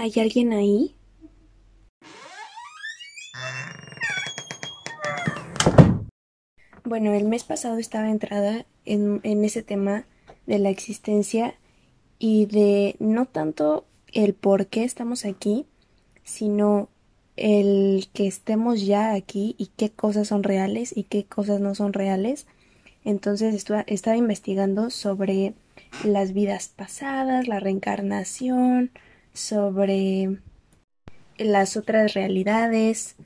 ¿Hay alguien ahí? Bueno, el mes pasado estaba entrada en, ese tema de la existencia y de no tanto el por qué estamos aquí, sino el que estemos ya aquí y qué cosas son reales y qué cosas no son reales. Entonces estaba investigando sobre las vidas pasadas, la reencarnación, sobre las otras realidades,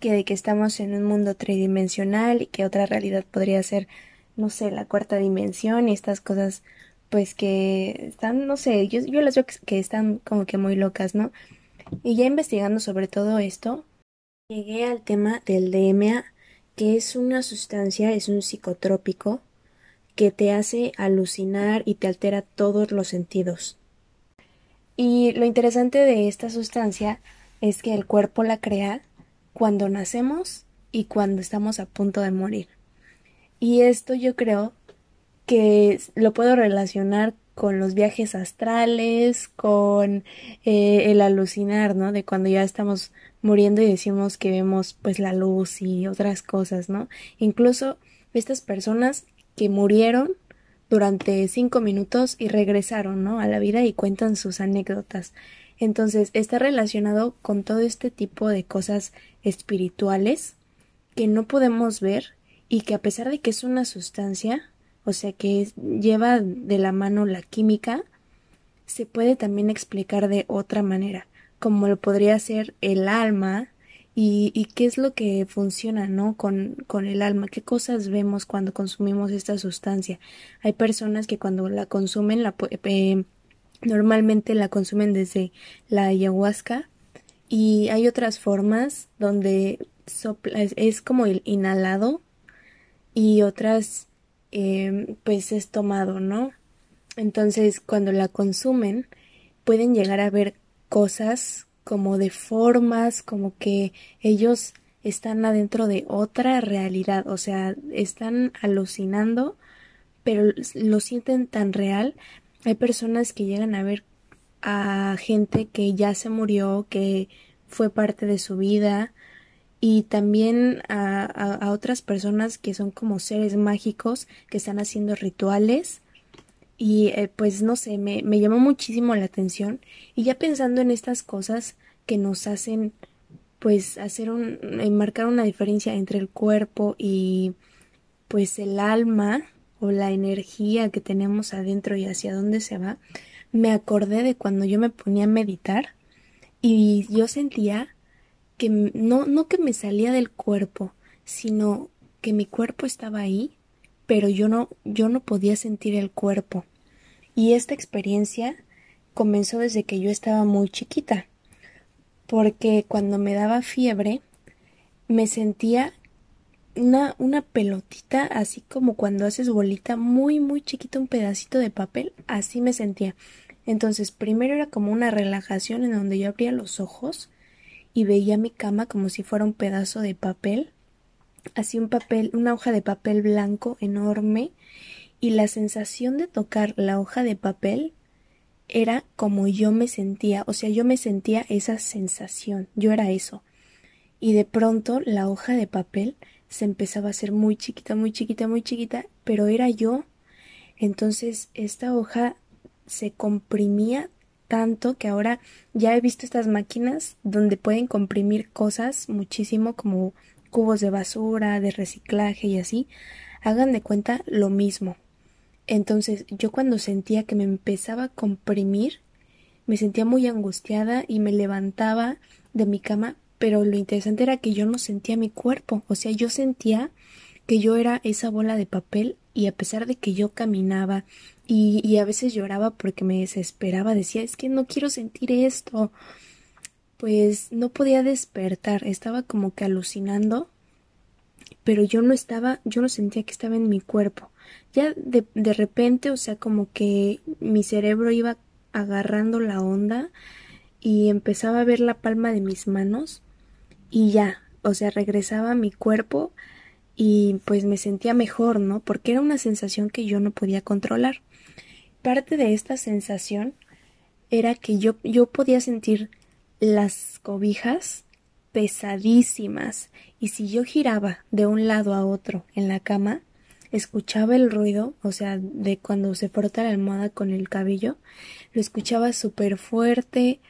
que de que estamos en un mundo tridimensional y que otra realidad podría ser, no sé, la cuarta dimensión y estas cosas pues que están, no sé, yo, yo las veo que están como que muy locas, ¿no? Y ya investigando sobre todo esto, llegué al tema del DMA, que es una sustancia, es un psicotrópico que te hace alucinar y te altera todos los sentidos. Y lo interesante de esta sustancia es que el cuerpo la crea cuando nacemos y cuando estamos a punto de morir. Y esto yo creo que lo puedo relacionar con los viajes astrales, con eh, el alucinar, ¿no? De cuando ya estamos muriendo y decimos que vemos pues la luz y otras cosas, ¿no? Incluso estas personas que murieron durante cinco minutos y regresaron, ¿no? A la vida y cuentan sus anécdotas. Entonces está relacionado con todo este tipo de cosas espirituales que no podemos ver y que a pesar de que es una sustancia, o sea que lleva de la mano la química, se puede también explicar de otra manera, como lo podría ser el alma y, y qué es lo que funciona, ¿no? Con, con el alma, qué cosas vemos cuando consumimos esta sustancia. Hay personas que cuando la consumen, la, eh, normalmente la consumen desde la ayahuasca y hay otras formas donde sopla, es, como el inhalado y otras Em, pues es tomado, ¿no? Entonces, cuando la consumen, pueden llegar a ver cosas como de formas, como que ellos están adentro de otra realidad, o sea, están alucinando, pero lo sienten tan real. Hay personas que llegan a ver a gente que ya se murió, que fue parte de su vida, y también a, a, otras personas que son como seres mágicos que están haciendo rituales y eh, pues no sé, me, me llamó muchísimo la atención y ya pensando en estas cosas que nos hacen pues hacer un marcar una diferencia entre el cuerpo y pues el alma o la energía que tenemos adentro y hacia dónde se va, me acordé de cuando yo me ponía a meditar y yo sentía que no, no que me salía del cuerpo, sino que mi cuerpo estaba ahí, pero yo no, yo no podía sentir el cuerpo. Y esta experiencia comenzó desde que yo estaba muy chiquita, porque cuando me daba fiebre, me sentía una, una pelotita, así como cuando haces bolita, muy, muy chiquita, un pedacito de papel, así me sentía. Entonces, primero era como una relajación en donde yo abría los ojos y veía mi cama como si fuera un pedazo de papel, así un papel, una hoja de papel blanco enorme, y la sensación de tocar la hoja de papel era como yo me sentía, o sea, yo me sentía esa sensación, yo era eso. Y de pronto la hoja de papel se empezaba a hacer muy chiquita, muy chiquita, muy chiquita, pero era yo. Entonces esta hoja se comprimía tanto que ahora ya he visto estas máquinas donde pueden comprimir cosas muchísimo como cubos de basura, de reciclaje y así. Hagan de cuenta lo mismo. Entonces yo cuando sentía que me empezaba a comprimir, me sentía muy angustiada y me levantaba de mi cama, pero lo interesante era que yo no sentía mi cuerpo, o sea, yo sentía que yo era esa bola de papel y a pesar de que yo caminaba y, y a veces lloraba porque me desesperaba, decía es que no quiero sentir esto, pues no podía despertar, estaba como que alucinando, pero yo no estaba, yo no sentía que estaba en mi cuerpo. Ya de, de repente, o sea, como que mi cerebro iba agarrando la onda y empezaba a ver la palma de mis manos y ya, o sea, regresaba a mi cuerpo y pues me sentía mejor, ¿no? Porque era una sensación que yo no podía controlar. Parte de esta sensación era que yo, yo podía sentir las cobijas pesadísimas y si yo giraba de un lado a otro en la cama, escuchaba el ruido, o sea, de cuando se frota la almohada con el cabello, lo escuchaba súper fuerte,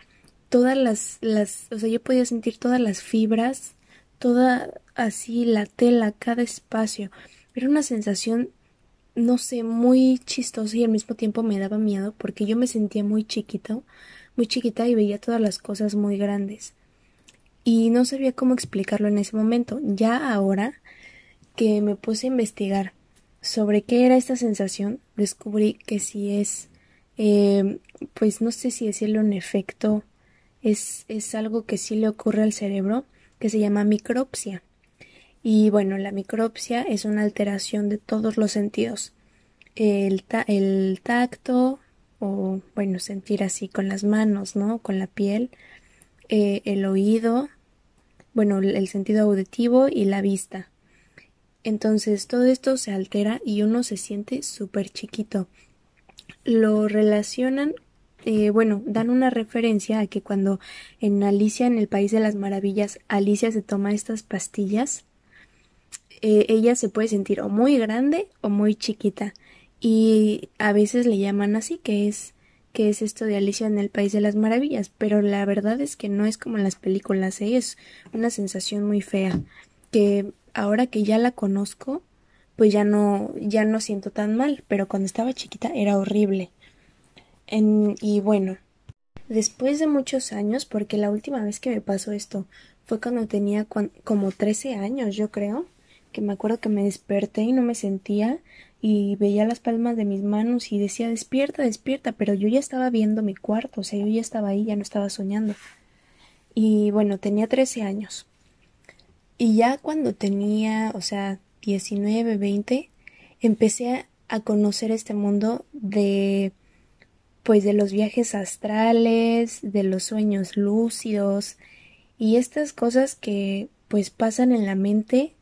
todas las, las, o sea, yo podía sentir todas las fibras, toda así la tela, cada espacio. Era una sensación, no sé, muy chistosa y al mismo tiempo me daba miedo porque yo me sentía muy chiquito, muy chiquita y veía todas las cosas muy grandes. Y no sabía cómo explicarlo en ese momento. Ya ahora que me puse a investigar sobre qué era esta sensación, descubrí que si es, eh, pues no sé si decirlo un efecto, es, es algo que sí le ocurre al cerebro, que se llama micropsia. Y bueno, la micropsia es una alteración de todos los sentidos. El, el tacto, o bueno, sentir así con las manos, ¿no? Con la piel, eh, el oído, bueno, el sentido auditivo y la vista. Entonces todo esto se altera y uno se siente súper chiquito. Lo relacionan, eh, bueno, dan una referencia a que cuando en Alicia en el País de las Maravillas Alicia se toma estas pastillas, eh, ella se puede sentir o muy grande o muy chiquita y a veces le llaman así que es que es esto de Alicia en el País de las Maravillas, pero la verdad es que no es como en las películas, ¿eh? es una sensación muy fea que ahora que ya la conozco, pues ya no, ya no siento tan mal, pero cuando estaba chiquita era horrible. En, y bueno, después de muchos años, porque la última vez que me pasó esto fue cuando tenía como 13 años, yo creo, que me acuerdo que me desperté y no me sentía y veía las palmas de mis manos y decía despierta, despierta, pero yo ya estaba viendo mi cuarto, o sea, yo ya estaba ahí, ya no estaba soñando. Y bueno, tenía 13 años. Y ya cuando tenía, o sea, 19, 20, empecé a, conocer este mundo de pues de los viajes astrales, de los sueños lúcidos y estas cosas que pues pasan en la mente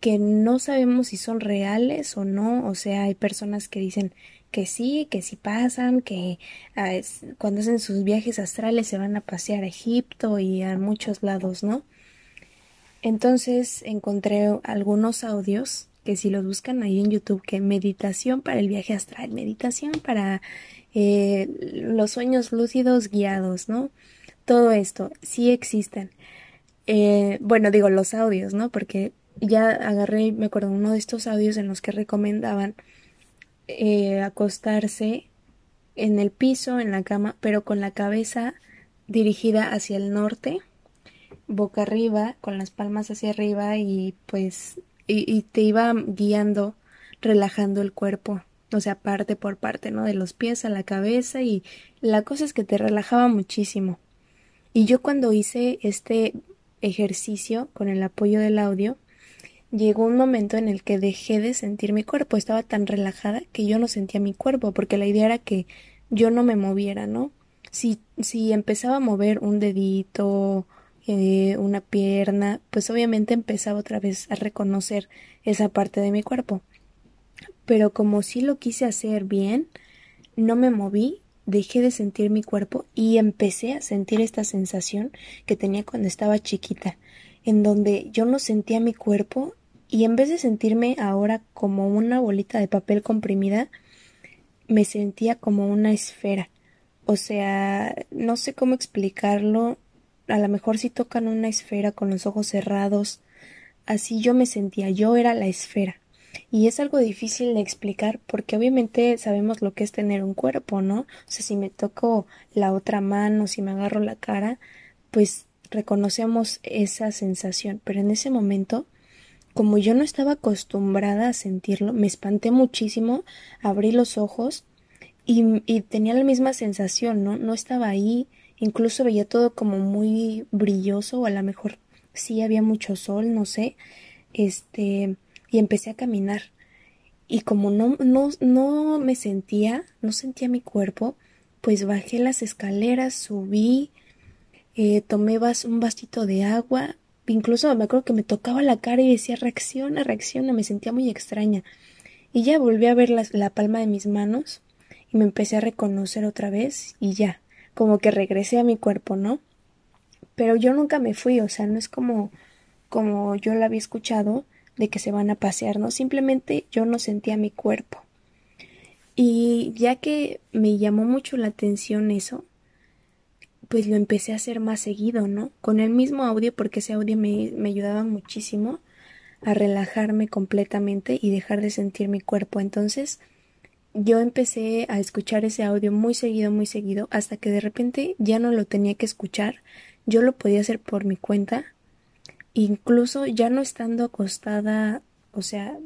que no sabemos si son reales o no, o sea, hay personas que dicen que sí, que sí pasan, que ah, cuando hacen sus viajes astrales se van a pasear a Egipto y a muchos lados, ¿no? Entonces encontré algunos audios que si los buscan ahí en YouTube, que meditación para el viaje astral, meditación para eh, los sueños lúcidos guiados, ¿no? Todo esto sí existen. Eh, bueno, digo los audios, ¿no? Porque ya agarré, me acuerdo, uno de estos audios en los que recomendaban eh, acostarse en el piso, en la cama, pero con la cabeza dirigida hacia el norte boca arriba, con las palmas hacia arriba y pues y, te iba guiando, relajando el cuerpo, o sea, parte por parte, ¿no? De los pies a la cabeza y la cosa es que te relajaba muchísimo. Y yo cuando hice este ejercicio con el apoyo del audio, llegó un momento en el que dejé de sentir mi cuerpo, estaba tan relajada que yo no sentía mi cuerpo, porque la idea era que yo no me moviera, ¿no? Si, si empezaba a mover un dedito eh, una pierna, pues obviamente empezaba otra vez a reconocer esa parte de mi cuerpo. Pero como sí lo quise hacer bien, no me moví, dejé de sentir mi cuerpo y empecé a sentir esta sensación que tenía cuando estaba chiquita, en donde yo no sentía mi cuerpo y en vez de sentirme ahora como una bolita de papel comprimida, me sentía como una esfera. O sea, no sé cómo explicarlo, a lo mejor si tocan una esfera con los ojos cerrados. Así yo me sentía, yo era la esfera. Y es algo difícil de explicar porque obviamente sabemos lo que es tener un cuerpo, ¿no? O sea, si me toco la otra mano, si me agarro la cara, pues reconocemos esa sensación. Pero en ese momento, como yo no estaba acostumbrada a sentirlo, me espanté muchísimo, abrí los ojos y, y tenía la misma sensación, ¿no? No estaba ahí, Incluso veía todo como muy brilloso o a lo mejor sí había mucho sol, no sé. Este, y empecé a caminar. Y como no, no, no me sentía, no sentía mi cuerpo, pues bajé las escaleras, subí, eh, tomé un vasito de agua, incluso me acuerdo que me tocaba la cara y decía reacciona, reacciona, me sentía muy extraña. Y ya volví a ver la palma de mis manos y me empecé a reconocer otra vez y ya, como que regresé a mi cuerpo, ¿no? Pero yo nunca me fui, o sea, no es como como yo lo había escuchado de que se van a pasear, ¿no? Simplemente yo no sentía mi cuerpo. Y ya que me llamó mucho la atención eso, pues lo empecé a hacer más seguido, ¿no? Con el mismo audio, porque ese audio me, me ayudaba muchísimo a relajarme completamente y dejar de sentir mi cuerpo. Entonces, yo empecé a escuchar ese audio muy seguido, muy seguido, hasta que de repente ya no lo tenía que escuchar, yo lo podía hacer por mi cuenta, incluso ya no estando acostada, o sea,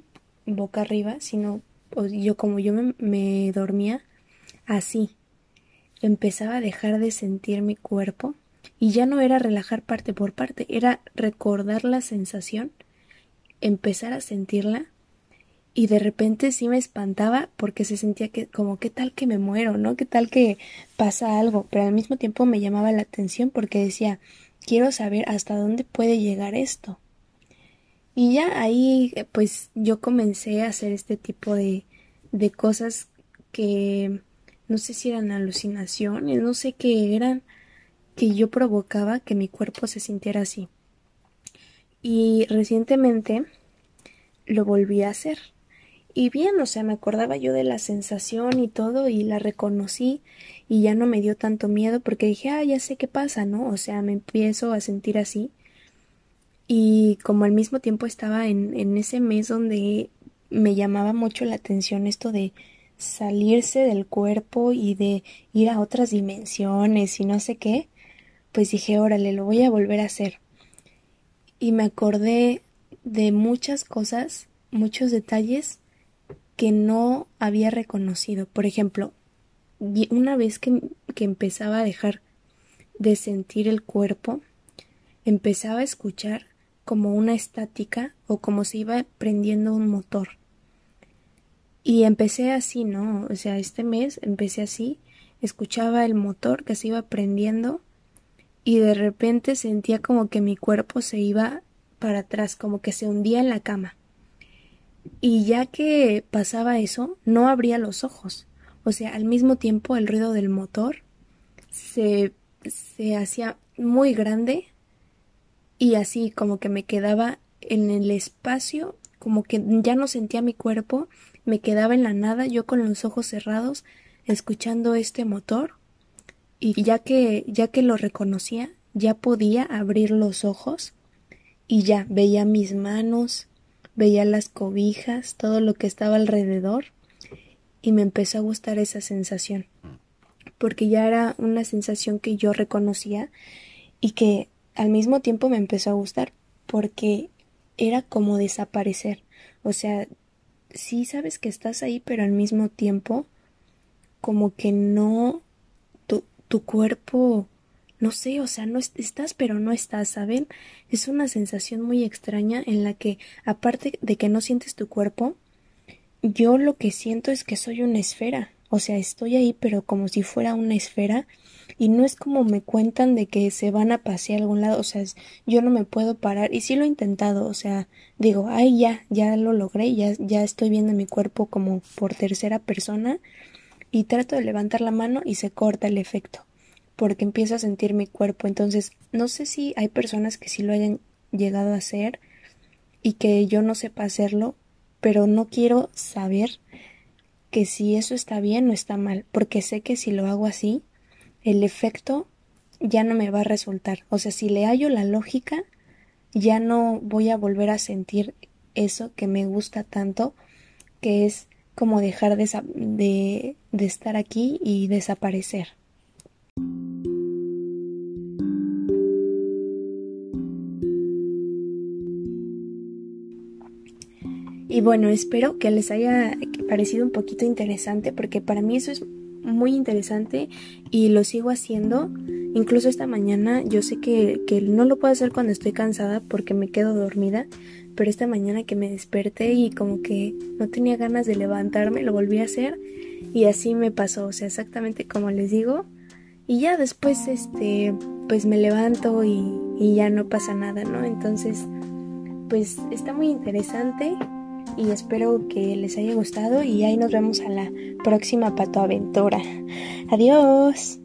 boca arriba, sino yo como yo me, me dormía así, empezaba a dejar de sentir mi cuerpo y ya no era relajar parte por parte, era recordar la sensación, empezar a sentirla y de repente sí me espantaba porque se sentía que como qué tal que me muero, ¿no? ¿Qué tal que pasa algo? Pero al mismo tiempo me llamaba la atención porque decía, quiero saber hasta dónde puede llegar esto. Y ya ahí pues yo comencé a hacer este tipo de, de cosas que no sé si eran alucinaciones, no sé qué eran, que yo provocaba que mi cuerpo se sintiera así. Y recientemente lo volví a hacer. Y bien, o sea, me acordaba yo de la sensación y todo y la reconocí y ya no me dio tanto miedo porque dije, ah, ya sé qué pasa, ¿no? O sea, me empiezo a sentir así. Y como al mismo tiempo estaba en, en ese mes donde me llamaba mucho la atención esto de salirse del cuerpo y de ir a otras dimensiones y no sé qué, pues dije, órale, lo voy a volver a hacer. Y me acordé de muchas cosas, muchos detalles que no había reconocido. Por ejemplo, una vez que, que empezaba a dejar de sentir el cuerpo, empezaba a escuchar como una estática o como se iba prendiendo un motor. Y empecé así, ¿no? O sea, este mes empecé así, escuchaba el motor que se iba prendiendo y de repente sentía como que mi cuerpo se iba para atrás, como que se hundía en la cama. Y ya que pasaba eso, no abría los ojos. O sea, al mismo tiempo el ruido del motor se, se hacía muy grande y así como que me quedaba en el espacio, como que ya no sentía mi cuerpo me quedaba en la nada, yo con los ojos cerrados, escuchando este motor, y ya que, ya que lo reconocía, ya podía abrir los ojos, y ya veía mis manos, veía las cobijas, todo lo que estaba alrededor, y me empezó a gustar esa sensación, porque ya era una sensación que yo reconocía y que al mismo tiempo me empezó a gustar, porque era como desaparecer, o sea, sí sabes que estás ahí, pero al mismo tiempo como que no tu, tu cuerpo no sé, o sea, no estás pero no estás, ¿saben? Es una sensación muy extraña en la que aparte de que no sientes tu cuerpo, yo lo que siento es que soy una esfera, o sea, estoy ahí pero como si fuera una esfera. Y no es como me cuentan de que se van a pasear a algún lado, o sea, yo no me puedo parar. Y sí lo he intentado, o sea, digo, ay, ya, ya lo logré, ya, ya estoy viendo mi cuerpo como por tercera persona y trato de levantar la mano y se corta el efecto, porque empiezo a sentir mi cuerpo, entonces no sé si hay personas que sí lo hayan llegado a hacer y que yo no sepa hacerlo, pero no quiero saber que si eso está bien o está mal, porque sé que si lo hago así, el efecto ya no me va a resultar. O sea, si le hallo la lógica, ya no voy a volver a sentir eso que me gusta tanto, que es como dejar de, de, de estar aquí y desaparecer. Bueno, espero que les haya parecido un poquito interesante porque para mí eso es muy interesante y lo sigo haciendo. Incluso esta mañana yo sé que, que no lo puedo hacer cuando estoy cansada porque me quedo dormida, pero esta mañana que me desperté y como que no tenía ganas de levantarme, lo volví a hacer y así me pasó, o sea, exactamente como les digo. Y ya después, este, pues me levanto y, y ya no pasa nada, ¿no? Entonces, pues está muy interesante y espero que les haya gustado y ahí nos vemos a la próxima Pato Aventura. Adiós.